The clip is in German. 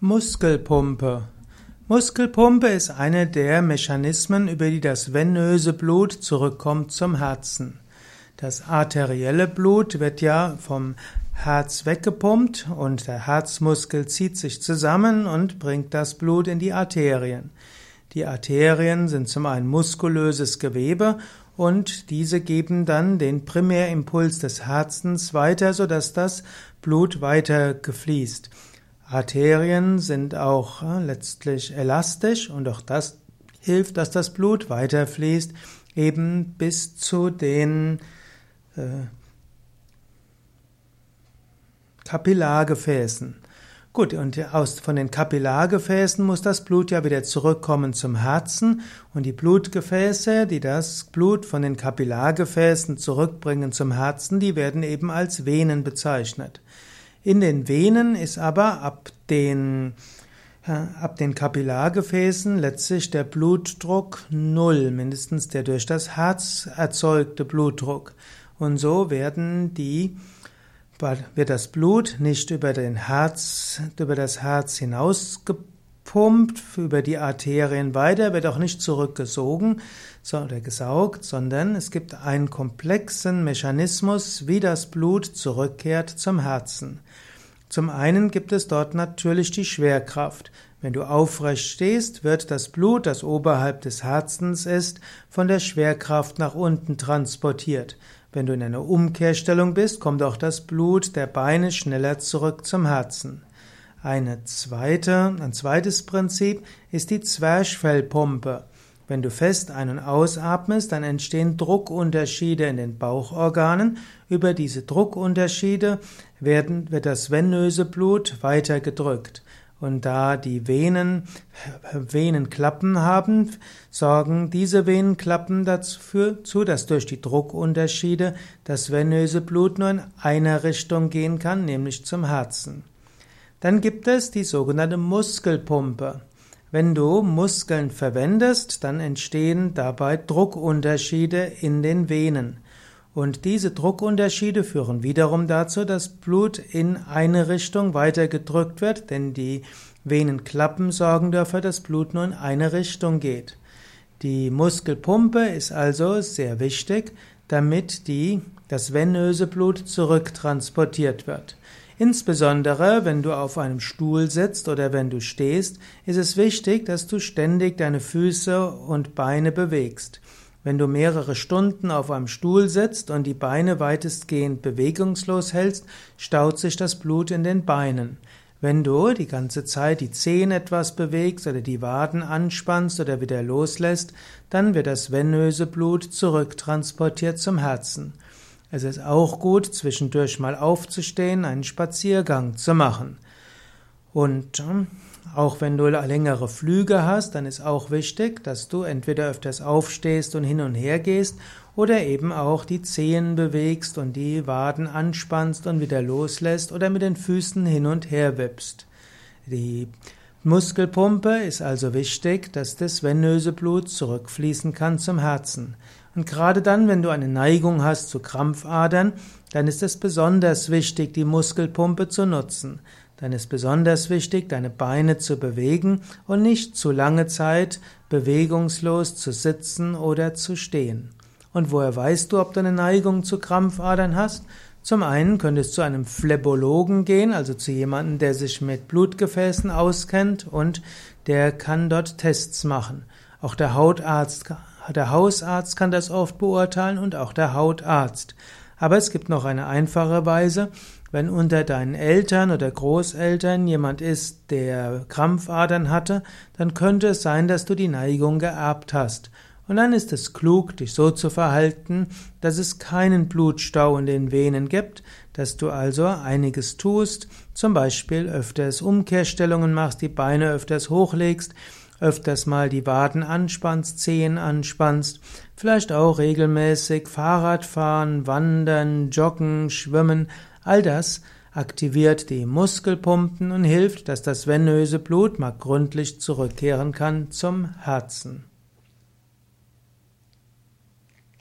Muskelpumpe. Muskelpumpe ist eine der Mechanismen, über die das venöse Blut zurückkommt zum Herzen. Das arterielle Blut wird ja vom Herz weggepumpt und der Herzmuskel zieht sich zusammen und bringt das Blut in die Arterien. Die Arterien sind zum einen muskulöses Gewebe und diese geben dann den Primärimpuls des Herzens weiter, sodass das Blut weiter gefließt. Arterien sind auch äh, letztlich elastisch und auch das hilft, dass das Blut weiterfließt, eben bis zu den äh, Kapillargefäßen. Gut, und aus, von den Kapillargefäßen muss das Blut ja wieder zurückkommen zum Herzen und die Blutgefäße, die das Blut von den Kapillargefäßen zurückbringen zum Herzen, die werden eben als Venen bezeichnet. In den Venen ist aber ab den, ab den Kapillargefäßen letztlich der Blutdruck null, mindestens der durch das Herz erzeugte Blutdruck. Und so werden die, wird das Blut nicht über den Herz, über das Herz hinausgepumpt, pumpt über die Arterien weiter, wird auch nicht zurückgesogen oder gesaugt, sondern es gibt einen komplexen Mechanismus, wie das Blut zurückkehrt zum Herzen. Zum einen gibt es dort natürlich die Schwerkraft. Wenn du aufrecht stehst, wird das Blut, das oberhalb des Herzens ist, von der Schwerkraft nach unten transportiert. Wenn du in einer Umkehrstellung bist, kommt auch das Blut der Beine schneller zurück zum Herzen. Eine zweite, ein zweites Prinzip ist die Zwerchfellpumpe. Wenn du fest ein- und ausatmest, dann entstehen Druckunterschiede in den Bauchorganen. Über diese Druckunterschiede werden, wird das venöse Blut weiter gedrückt. Und da die Venen Venenklappen haben, sorgen diese Venenklappen dazu, dass durch die Druckunterschiede das venöse Blut nur in einer Richtung gehen kann, nämlich zum Herzen. Dann gibt es die sogenannte Muskelpumpe. Wenn du Muskeln verwendest, dann entstehen dabei Druckunterschiede in den Venen. Und diese Druckunterschiede führen wiederum dazu, dass Blut in eine Richtung weiter gedrückt wird, denn die Venenklappen sorgen dafür, dass Blut nur in eine Richtung geht. Die Muskelpumpe ist also sehr wichtig, damit die, das venöse Blut zurücktransportiert wird. Insbesondere, wenn du auf einem Stuhl sitzt oder wenn du stehst, ist es wichtig, dass du ständig deine Füße und Beine bewegst. Wenn du mehrere Stunden auf einem Stuhl sitzt und die Beine weitestgehend bewegungslos hältst, staut sich das Blut in den Beinen. Wenn du die ganze Zeit die Zehen etwas bewegst oder die Waden anspannst oder wieder loslässt, dann wird das venöse Blut zurücktransportiert zum Herzen. Es ist auch gut, zwischendurch mal aufzustehen, einen Spaziergang zu machen. Und ähm, auch wenn du längere Flüge hast, dann ist auch wichtig, dass du entweder öfters aufstehst und hin und her gehst oder eben auch die Zehen bewegst und die Waden anspannst und wieder loslässt oder mit den Füßen hin und her wippst. Die Muskelpumpe ist also wichtig, dass das venöse Blut zurückfließen kann zum Herzen. Und gerade dann, wenn du eine Neigung hast zu Krampfadern, dann ist es besonders wichtig, die Muskelpumpe zu nutzen. Dann ist besonders wichtig, deine Beine zu bewegen und nicht zu lange Zeit bewegungslos zu sitzen oder zu stehen. Und woher weißt du, ob du eine Neigung zu Krampfadern hast? Zum einen könntest du zu einem Phlebologen gehen, also zu jemandem, der sich mit Blutgefäßen auskennt und der kann dort Tests machen. Auch der Hautarzt der Hausarzt kann das oft beurteilen und auch der Hautarzt. Aber es gibt noch eine einfache Weise. Wenn unter deinen Eltern oder Großeltern jemand ist, der Krampfadern hatte, dann könnte es sein, dass du die Neigung geerbt hast. Und dann ist es klug, dich so zu verhalten, dass es keinen Blutstau in den Venen gibt, dass du also einiges tust, zum Beispiel öfters Umkehrstellungen machst, die Beine öfters hochlegst, öfters mal die Waden anspannst, Zehen anspannst, vielleicht auch regelmäßig Fahrrad fahren, wandern, joggen, schwimmen, all das aktiviert die Muskelpumpen und hilft, dass das venöse Blut mal gründlich zurückkehren kann zum Herzen.